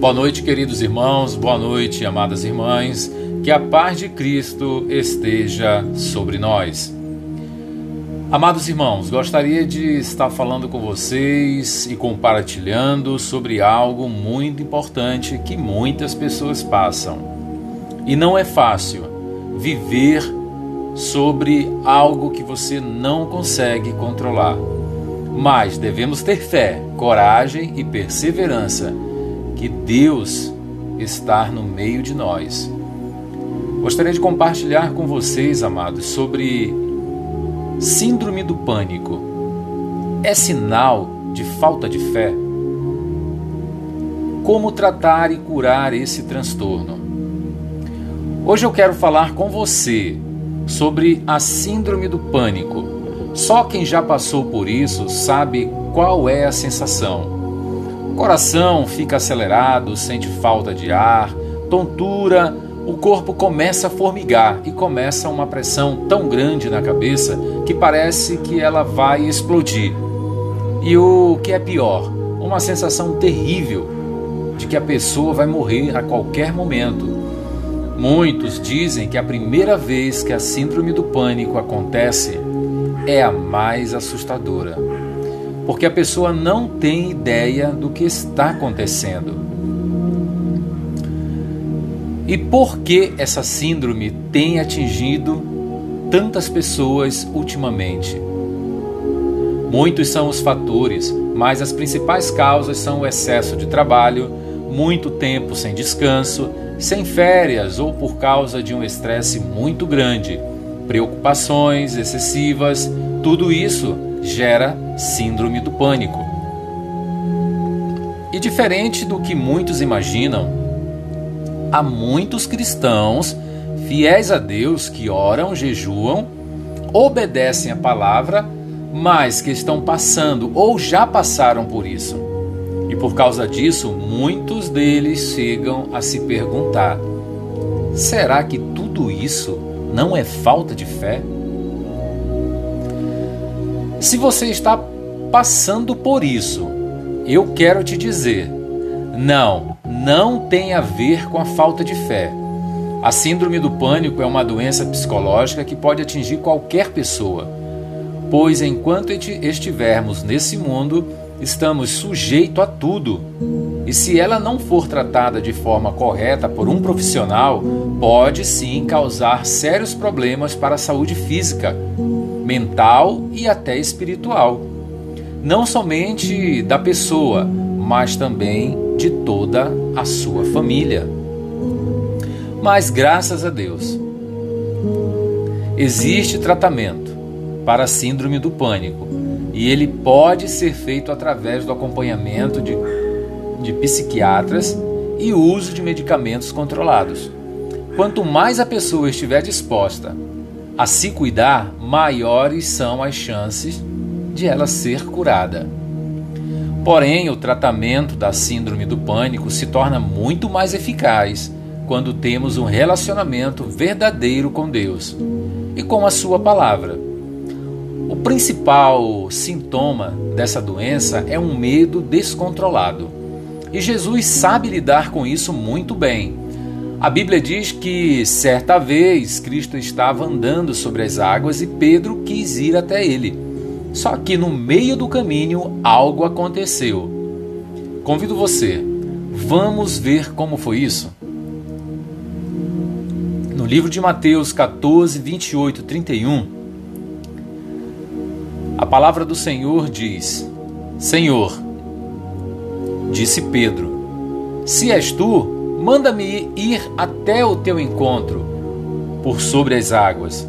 Boa noite, queridos irmãos, boa noite, amadas irmãs. Que a paz de Cristo esteja sobre nós. Amados irmãos, gostaria de estar falando com vocês e compartilhando sobre algo muito importante que muitas pessoas passam. E não é fácil viver sobre algo que você não consegue controlar. Mas devemos ter fé, coragem e perseverança que Deus está no meio de nós. Gostaria de compartilhar com vocês, amados, sobre síndrome do pânico. É sinal de falta de fé? Como tratar e curar esse transtorno? Hoje eu quero falar com você sobre a síndrome do pânico. Só quem já passou por isso sabe qual é a sensação coração fica acelerado, sente falta de ar, tontura, o corpo começa a formigar e começa uma pressão tão grande na cabeça que parece que ela vai explodir. E o que é pior, uma sensação terrível de que a pessoa vai morrer a qualquer momento. Muitos dizem que a primeira vez que a síndrome do pânico acontece é a mais assustadora porque a pessoa não tem ideia do que está acontecendo. E por que essa síndrome tem atingido tantas pessoas ultimamente? Muitos são os fatores, mas as principais causas são o excesso de trabalho, muito tempo sem descanso, sem férias ou por causa de um estresse muito grande, preocupações excessivas, tudo isso gera síndrome do pânico. E diferente do que muitos imaginam, há muitos cristãos fiéis a Deus que oram, jejuam, obedecem a palavra, mas que estão passando ou já passaram por isso. E por causa disso, muitos deles chegam a se perguntar: será que tudo isso não é falta de fé? Se você está passando por isso, eu quero te dizer: não, não tem a ver com a falta de fé. A síndrome do pânico é uma doença psicológica que pode atingir qualquer pessoa, pois enquanto estivermos nesse mundo, estamos sujeitos a tudo. E se ela não for tratada de forma correta por um profissional, pode sim causar sérios problemas para a saúde física, mental e até espiritual. Não somente da pessoa, mas também de toda a sua família. Mas graças a Deus, existe tratamento para a síndrome do pânico e ele pode ser feito através do acompanhamento de, de psiquiatras e uso de medicamentos controlados. Quanto mais a pessoa estiver disposta a se cuidar, maiores são as chances de ela ser curada. Porém, o tratamento da síndrome do pânico se torna muito mais eficaz quando temos um relacionamento verdadeiro com Deus e com a Sua palavra. O principal sintoma dessa doença é um medo descontrolado. E Jesus sabe lidar com isso muito bem. A Bíblia diz que certa vez Cristo estava andando sobre as águas e Pedro quis ir até ele. Só que no meio do caminho algo aconteceu. Convido você, vamos ver como foi isso? No livro de Mateus 14, 28, 31, a palavra do Senhor diz: Senhor, disse Pedro, se és tu, Manda-me ir até o teu encontro por sobre as águas.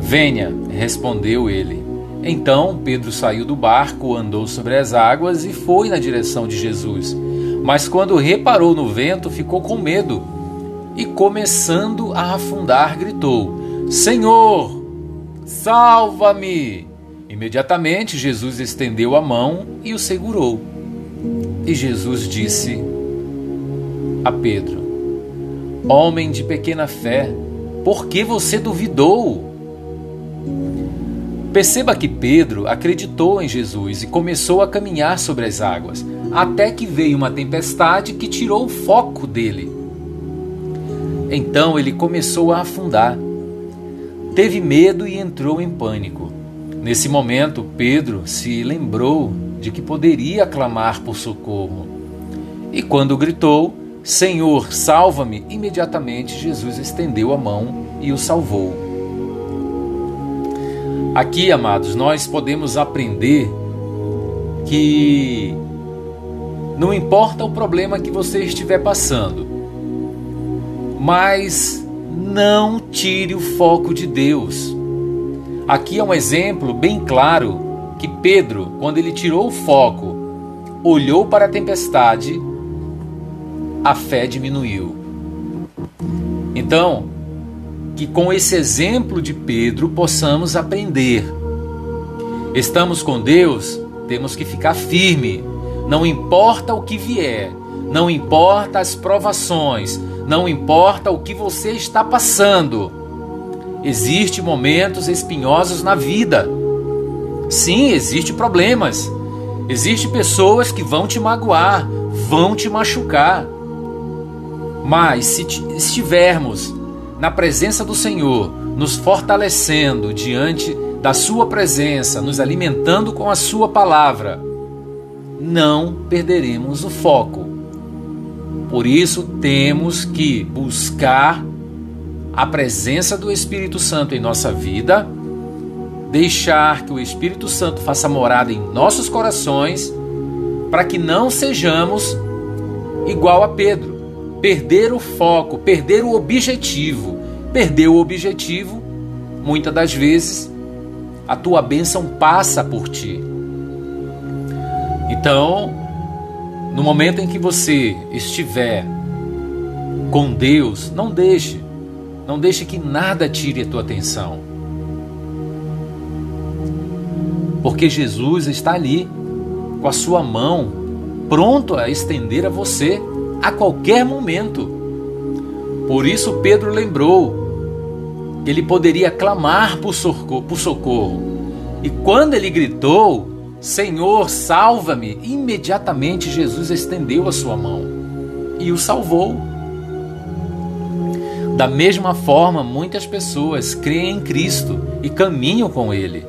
Venha, respondeu ele. Então Pedro saiu do barco, andou sobre as águas e foi na direção de Jesus. Mas quando reparou no vento, ficou com medo e, começando a afundar, gritou: Senhor, salva-me! Imediatamente Jesus estendeu a mão e o segurou. E Jesus disse: a Pedro: Homem de pequena fé, por que você duvidou? Perceba que Pedro acreditou em Jesus e começou a caminhar sobre as águas. até que veio uma tempestade que tirou o foco dele. Então ele começou a afundar. Teve medo e entrou em pânico. Nesse momento, Pedro se lembrou de que poderia clamar por socorro. E quando gritou, Senhor, salva-me, imediatamente Jesus estendeu a mão e o salvou. Aqui, amados, nós podemos aprender que não importa o problema que você estiver passando, mas não tire o foco de Deus. Aqui é um exemplo bem claro que Pedro, quando ele tirou o foco, olhou para a tempestade, a fé diminuiu. Então, que com esse exemplo de Pedro possamos aprender. Estamos com Deus, temos que ficar firme. Não importa o que vier, não importa as provações, não importa o que você está passando. Existem momentos espinhosos na vida. Sim, existem problemas. Existem pessoas que vão te magoar, vão te machucar. Mas se estivermos na presença do Senhor, nos fortalecendo diante da Sua presença, nos alimentando com a Sua palavra, não perderemos o foco. Por isso, temos que buscar a presença do Espírito Santo em nossa vida, deixar que o Espírito Santo faça morada em nossos corações, para que não sejamos igual a Pedro, perder o foco, perder o objetivo. Perder o objetivo, muitas das vezes a tua bênção passa por ti. Então, no momento em que você estiver com Deus, não deixe, não deixe que nada tire a tua atenção. Porque Jesus está ali, com a sua mão, pronto a estender a você a qualquer momento. Por isso Pedro lembrou que ele poderia clamar por socorro. E quando ele gritou, Senhor, salva-me, imediatamente Jesus estendeu a sua mão e o salvou. Da mesma forma, muitas pessoas creem em Cristo e caminham com Ele,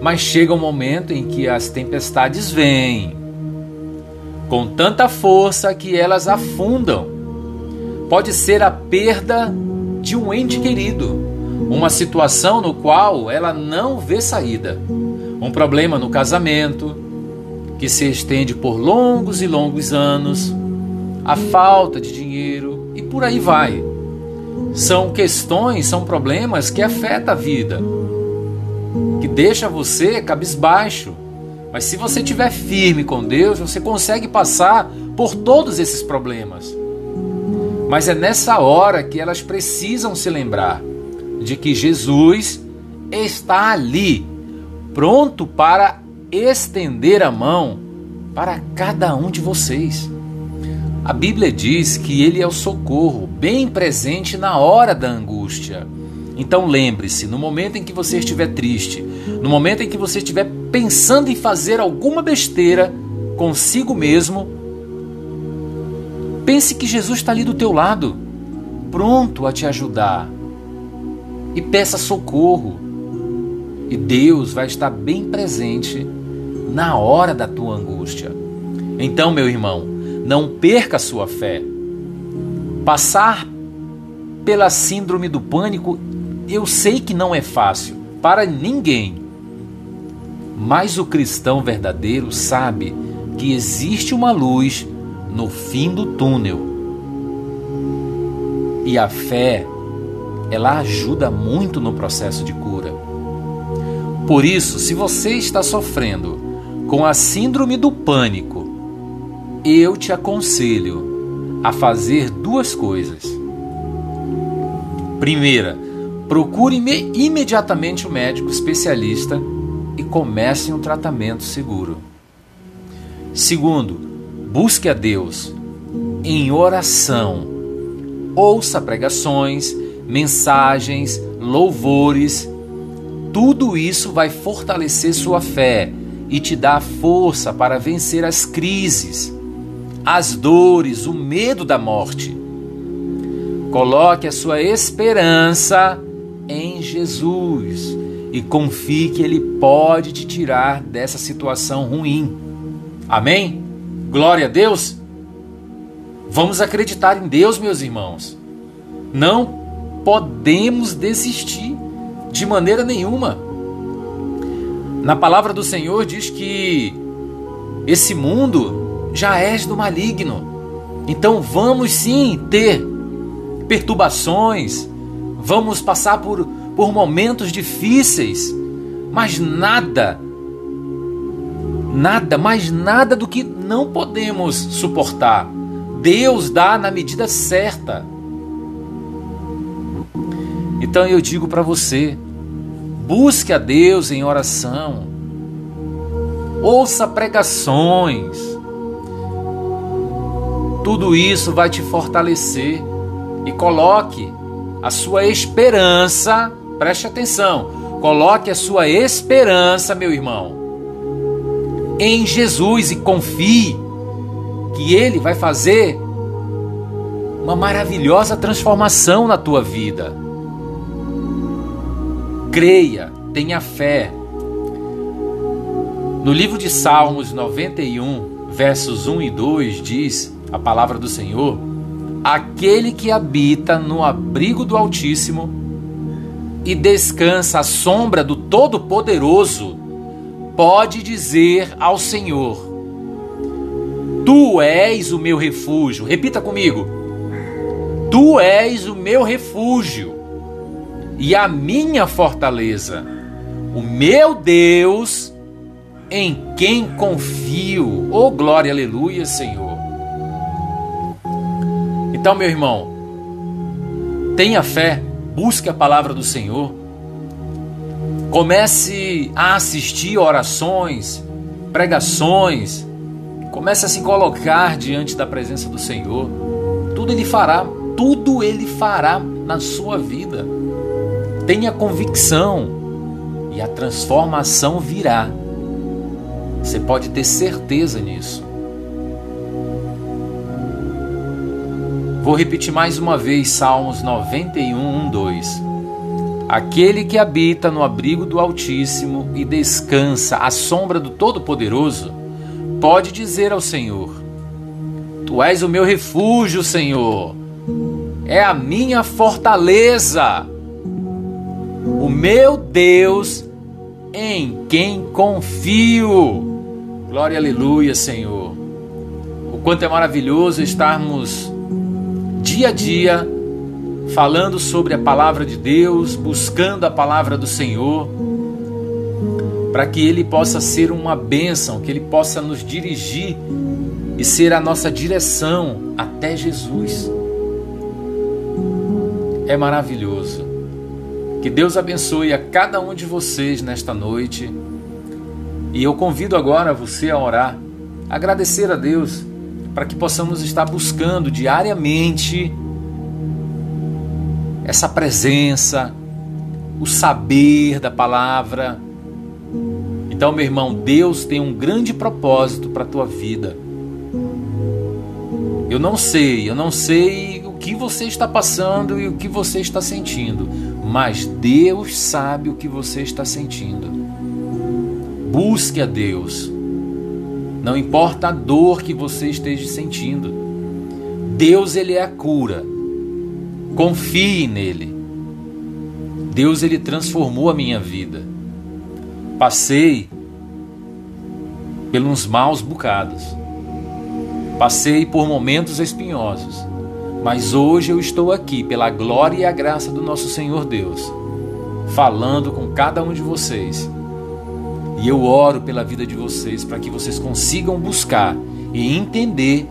mas chega um momento em que as tempestades vêm com tanta força que elas afundam. Pode ser a perda de um ente querido, uma situação no qual ela não vê saída, um problema no casamento que se estende por longos e longos anos, a falta de dinheiro e por aí vai. São questões, são problemas que afetam a vida, que deixa você cabisbaixo, mas se você estiver firme com Deus, você consegue passar por todos esses problemas. Mas é nessa hora que elas precisam se lembrar de que Jesus está ali, pronto para estender a mão para cada um de vocês. A Bíblia diz que Ele é o socorro, bem presente na hora da angústia. Então lembre-se, no momento em que você estiver triste, no momento em que você estiver pensando em fazer alguma besteira consigo mesmo, pense que Jesus está ali do teu lado, pronto a te ajudar. E peça socorro. E Deus vai estar bem presente na hora da tua angústia. Então, meu irmão, não perca a sua fé. Passar pela síndrome do pânico eu sei que não é fácil para ninguém, mas o cristão verdadeiro sabe que existe uma luz no fim do túnel. E a fé, ela ajuda muito no processo de cura. Por isso, se você está sofrendo com a síndrome do pânico, eu te aconselho a fazer duas coisas. Primeira, Procure imediatamente o um médico especialista e comece um tratamento seguro. Segundo, busque a Deus em oração. Ouça pregações, mensagens, louvores. Tudo isso vai fortalecer sua fé e te dar força para vencer as crises. as dores, o medo da morte. Coloque a sua esperança Jesus e confie que Ele pode te tirar dessa situação ruim. Amém? Glória a Deus! Vamos acreditar em Deus, meus irmãos. Não podemos desistir de maneira nenhuma. Na palavra do Senhor diz que esse mundo já é do maligno. Então vamos sim ter perturbações, vamos passar por, por momentos difíceis, mas nada, nada, mais nada do que não podemos suportar. Deus dá na medida certa. Então eu digo para você, busque a Deus em oração, ouça pregações, tudo isso vai te fortalecer e coloque a sua esperança, preste atenção, coloque a sua esperança, meu irmão, em Jesus e confie que Ele vai fazer uma maravilhosa transformação na tua vida. Creia, tenha fé. No livro de Salmos 91, versos 1 e 2, diz a palavra do Senhor aquele que habita no abrigo do Altíssimo e descansa à sombra do Todo-Poderoso, pode dizer ao Senhor: Tu és o meu refúgio. Repita comigo: Tu és o meu refúgio e a minha fortaleza, o meu Deus em quem confio. Oh, glória, aleluia, Senhor. Então, meu irmão, tenha fé, busque a palavra do Senhor. Comece a assistir orações, pregações. Comece a se colocar diante da presença do Senhor. Tudo Ele fará, tudo Ele fará na sua vida. Tenha convicção e a transformação virá. Você pode ter certeza nisso. Vou repetir mais uma vez Salmos 91, 1, 2. Aquele que habita no abrigo do Altíssimo e descansa à sombra do Todo-Poderoso, pode dizer ao Senhor: Tu és o meu refúgio, Senhor, é a minha fortaleza, o meu Deus em quem confio. Glória, aleluia, Senhor. O quanto é maravilhoso estarmos dia a dia falando sobre a palavra de Deus, buscando a palavra do Senhor, para que Ele possa ser uma bênção, que Ele possa nos dirigir e ser a nossa direção até Jesus. É maravilhoso. Que Deus abençoe a cada um de vocês nesta noite. E eu convido agora você a orar, agradecer a Deus para que possamos estar buscando diariamente essa presença, o saber da palavra. Então, meu irmão, Deus tem um grande propósito para a tua vida. Eu não sei, eu não sei o que você está passando e o que você está sentindo, mas Deus sabe o que você está sentindo. Busque a Deus. Não importa a dor que você esteja sentindo. Deus ele é a cura. Confie nele. Deus ele transformou a minha vida. Passei pelos maus bocados. Passei por momentos espinhosos. Mas hoje eu estou aqui pela glória e a graça do nosso Senhor Deus, falando com cada um de vocês e eu oro pela vida de vocês para que vocês consigam buscar e entender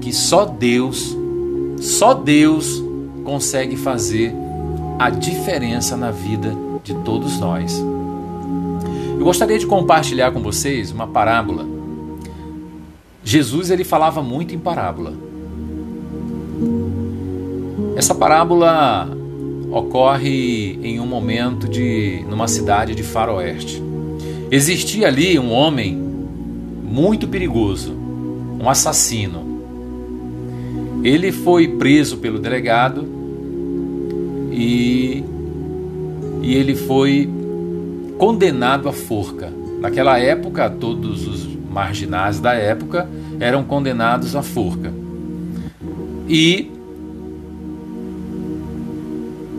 que só Deus, só Deus consegue fazer a diferença na vida de todos nós. Eu gostaria de compartilhar com vocês uma parábola. Jesus ele falava muito em parábola. Essa parábola ocorre em um momento de numa cidade de faroeste. Existia ali um homem muito perigoso. um assassino. Ele foi preso pelo delegado e, e ele foi condenado à forca. Naquela época, todos os marginais da época eram condenados à forca. E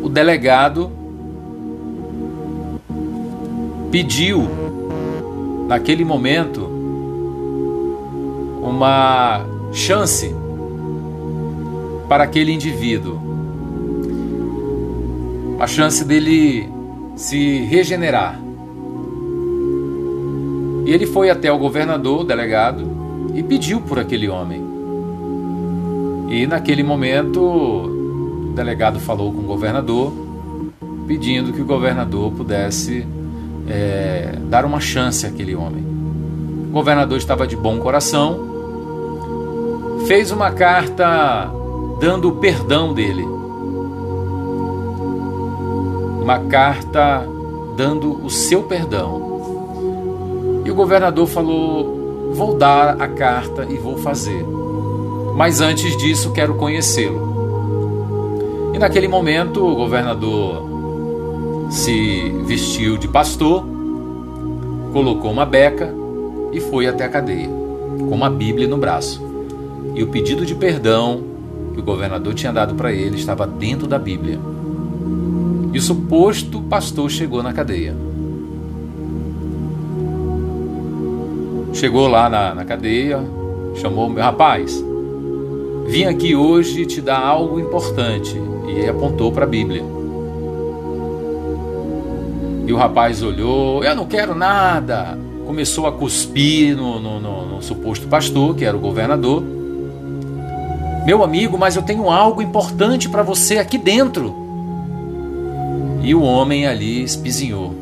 o delegado pediu, naquele momento, uma chance para aquele indivíduo, a chance dele se regenerar. E ele foi até o governador, o delegado, e pediu por aquele homem. E naquele momento, o delegado falou com o governador, pedindo que o governador pudesse é, dar uma chance àquele homem. O governador estava de bom coração, fez uma carta dando o perdão dele. Uma carta dando o seu perdão. E o governador falou: Vou dar a carta e vou fazer. Mas antes disso, quero conhecê-lo. E naquele momento, o governador se vestiu de pastor, colocou uma beca e foi até a cadeia, com uma Bíblia no braço. E o pedido de perdão que o governador tinha dado para ele estava dentro da Bíblia. E o suposto pastor chegou na cadeia. Chegou lá na, na cadeia, chamou meu rapaz, vim aqui hoje te dar algo importante. E apontou para a Bíblia. E o rapaz olhou, eu não quero nada. Começou a cuspir no, no, no, no suposto pastor, que era o governador. Meu amigo, mas eu tenho algo importante para você aqui dentro. E o homem ali espizinhou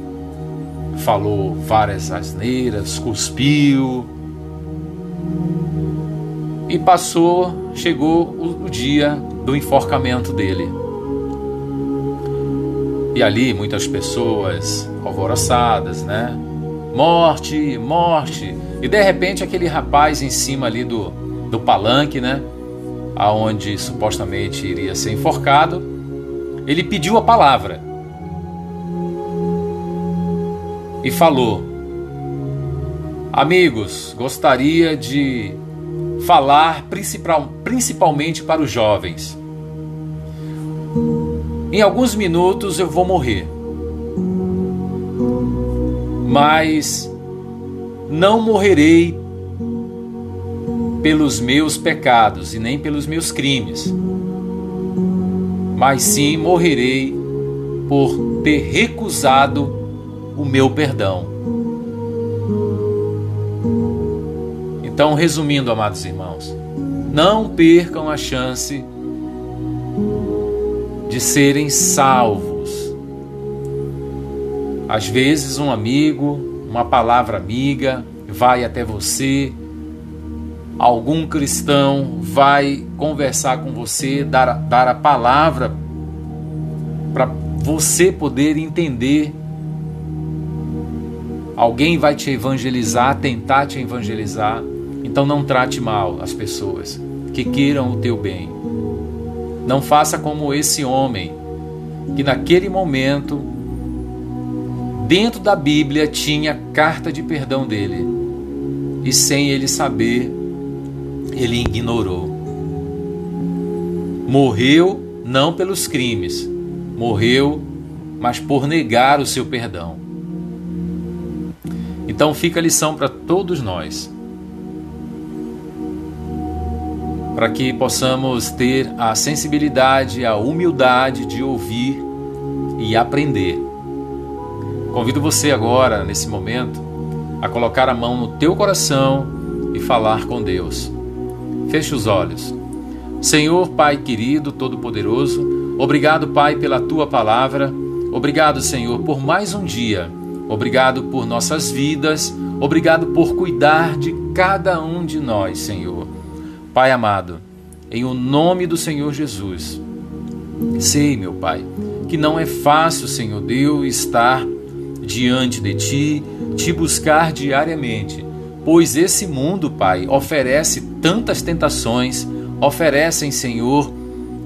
falou várias asneiras, cuspiu. E passou, chegou o, o dia do enforcamento dele. E ali muitas pessoas alvoroçadas, né? Morte, morte. E de repente aquele rapaz em cima ali do, do palanque, né? Aonde supostamente iria ser enforcado, ele pediu a palavra. e falou: Amigos, gostaria de falar principal, principalmente para os jovens. Em alguns minutos eu vou morrer, mas não morrerei pelos meus pecados e nem pelos meus crimes, mas sim morrerei por ter recusado o meu perdão. Então, resumindo, amados irmãos, não percam a chance de serem salvos. Às vezes, um amigo, uma palavra amiga vai até você, algum cristão vai conversar com você, dar, dar a palavra para você poder entender Alguém vai te evangelizar, tentar te evangelizar. Então não trate mal as pessoas que queiram o teu bem. Não faça como esse homem que naquele momento dentro da Bíblia tinha carta de perdão dele e sem ele saber ele ignorou. Morreu não pelos crimes, morreu mas por negar o seu perdão. Então fica a lição para todos nós. Para que possamos ter a sensibilidade, a humildade de ouvir e aprender. Convido você agora, nesse momento, a colocar a mão no teu coração e falar com Deus. Feche os olhos. Senhor, Pai querido, todo-poderoso, obrigado, Pai, pela tua palavra. Obrigado, Senhor, por mais um dia Obrigado por nossas vidas, obrigado por cuidar de cada um de nós, Senhor. Pai amado, em o nome do Senhor Jesus, sei, meu Pai, que não é fácil, Senhor Deus, estar diante de Ti, te buscar diariamente, pois esse mundo, Pai, oferece tantas tentações, oferecem, Senhor,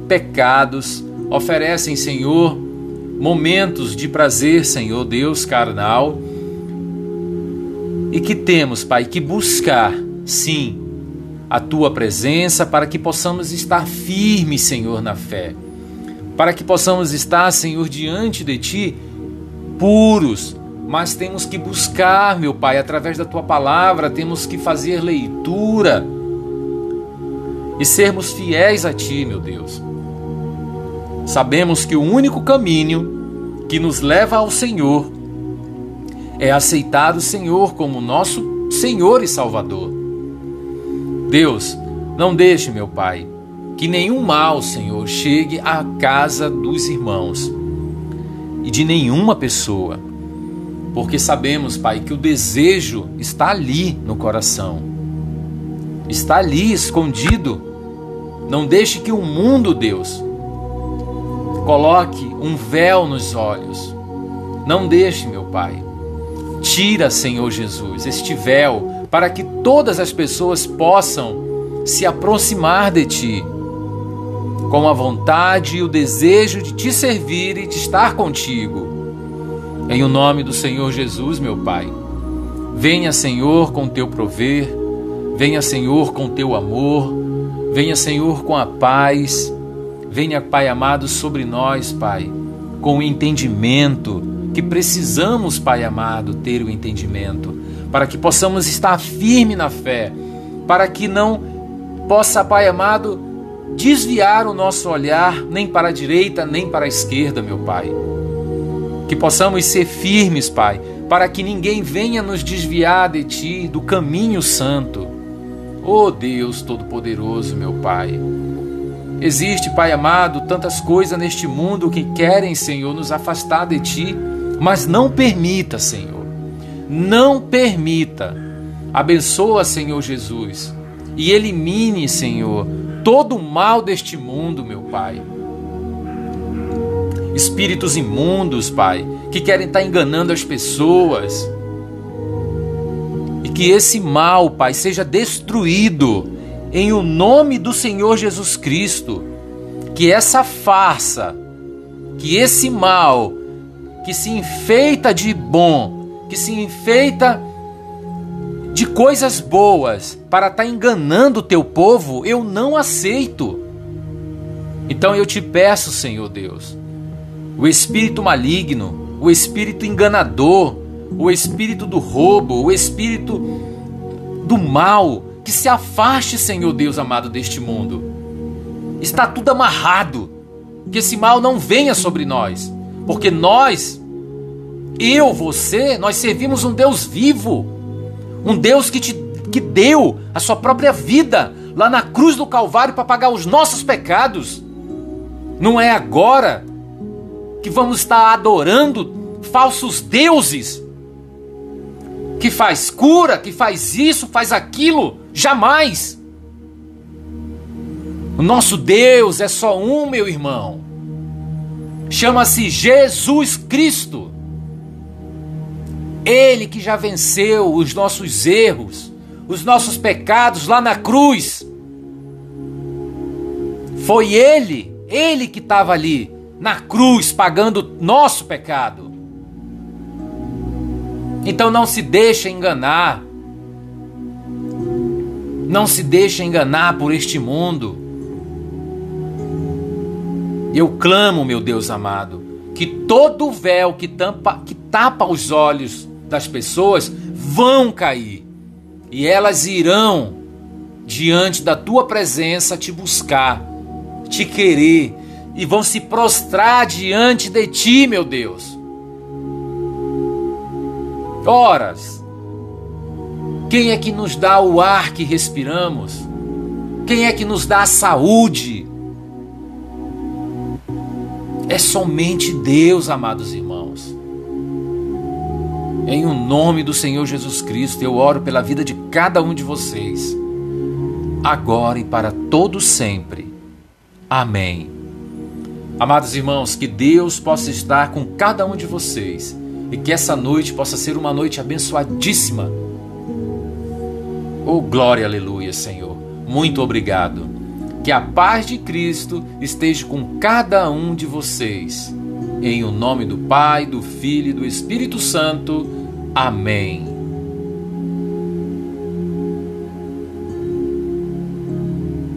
pecados, oferecem, Senhor, momentos de prazer, Senhor Deus carnal. E que temos, Pai, que buscar, sim, a tua presença para que possamos estar firmes, Senhor, na fé. Para que possamos estar, Senhor, diante de ti puros, mas temos que buscar, meu Pai, através da tua palavra, temos que fazer leitura e sermos fiéis a ti, meu Deus. Sabemos que o único caminho que nos leva ao Senhor é aceitar o Senhor como nosso Senhor e Salvador. Deus, não deixe, meu Pai, que nenhum mal, Senhor, chegue à casa dos irmãos e de nenhuma pessoa, porque sabemos, Pai, que o desejo está ali no coração, está ali escondido. Não deixe que o mundo, Deus, coloque um véu nos olhos. Não deixe, meu Pai. Tira, Senhor Jesus, este véu para que todas as pessoas possam se aproximar de Ti, com a vontade e o desejo de te servir e de estar contigo. Em o nome do Senhor Jesus, meu Pai, venha, Senhor, com teu prover, venha, Senhor, com teu amor, venha, Senhor, com a paz, venha, Pai amado, sobre nós, Pai, com o entendimento que precisamos, Pai amado, ter o entendimento para que possamos estar firme na fé, para que não possa, Pai amado, desviar o nosso olhar nem para a direita nem para a esquerda, meu Pai. Que possamos ser firmes, Pai, para que ninguém venha nos desviar de Ti, do caminho santo. Oh Deus Todo-Poderoso, meu Pai. Existe, Pai amado, tantas coisas neste mundo que querem, Senhor, nos afastar de Ti, mas não permita, Senhor não permita. Abençoa, Senhor Jesus, e elimine, Senhor, todo o mal deste mundo, meu Pai. Espíritos imundos, Pai, que querem estar enganando as pessoas. E que esse mal, Pai, seja destruído em o nome do Senhor Jesus Cristo. Que essa farsa, que esse mal que se enfeita de bom, que se enfeita de coisas boas para estar tá enganando o teu povo, eu não aceito. Então eu te peço, Senhor Deus, o espírito maligno, o espírito enganador, o espírito do roubo, o espírito do mal, que se afaste, Senhor Deus amado, deste mundo. Está tudo amarrado. Que esse mal não venha sobre nós, porque nós eu, você, nós servimos um Deus vivo, um Deus que te que deu a sua própria vida lá na cruz do Calvário para pagar os nossos pecados. Não é agora que vamos estar adorando falsos deuses que faz cura, que faz isso, faz aquilo. Jamais. O nosso Deus é só um, meu irmão. Chama-se Jesus Cristo. Ele que já venceu os nossos erros, os nossos pecados lá na cruz. Foi Ele, Ele que estava ali na cruz pagando nosso pecado. Então não se deixe enganar. Não se deixe enganar por este mundo. Eu clamo, meu Deus amado, que todo véu que, tampa, que tapa os olhos das pessoas vão cair e elas irão diante da tua presença te buscar, te querer e vão se prostrar diante de ti, meu Deus. Horas, quem é que nos dá o ar que respiramos? Quem é que nos dá a saúde? É somente Deus, amados irmãos. Em o nome do Senhor Jesus Cristo, eu oro pela vida de cada um de vocês, agora e para todo sempre. Amém. Amados irmãos, que Deus possa estar com cada um de vocês e que essa noite possa ser uma noite abençoadíssima. Oh, glória, aleluia, Senhor. Muito obrigado. Que a paz de Cristo esteja com cada um de vocês. Em o nome do Pai, do Filho e do Espírito Santo. Amém.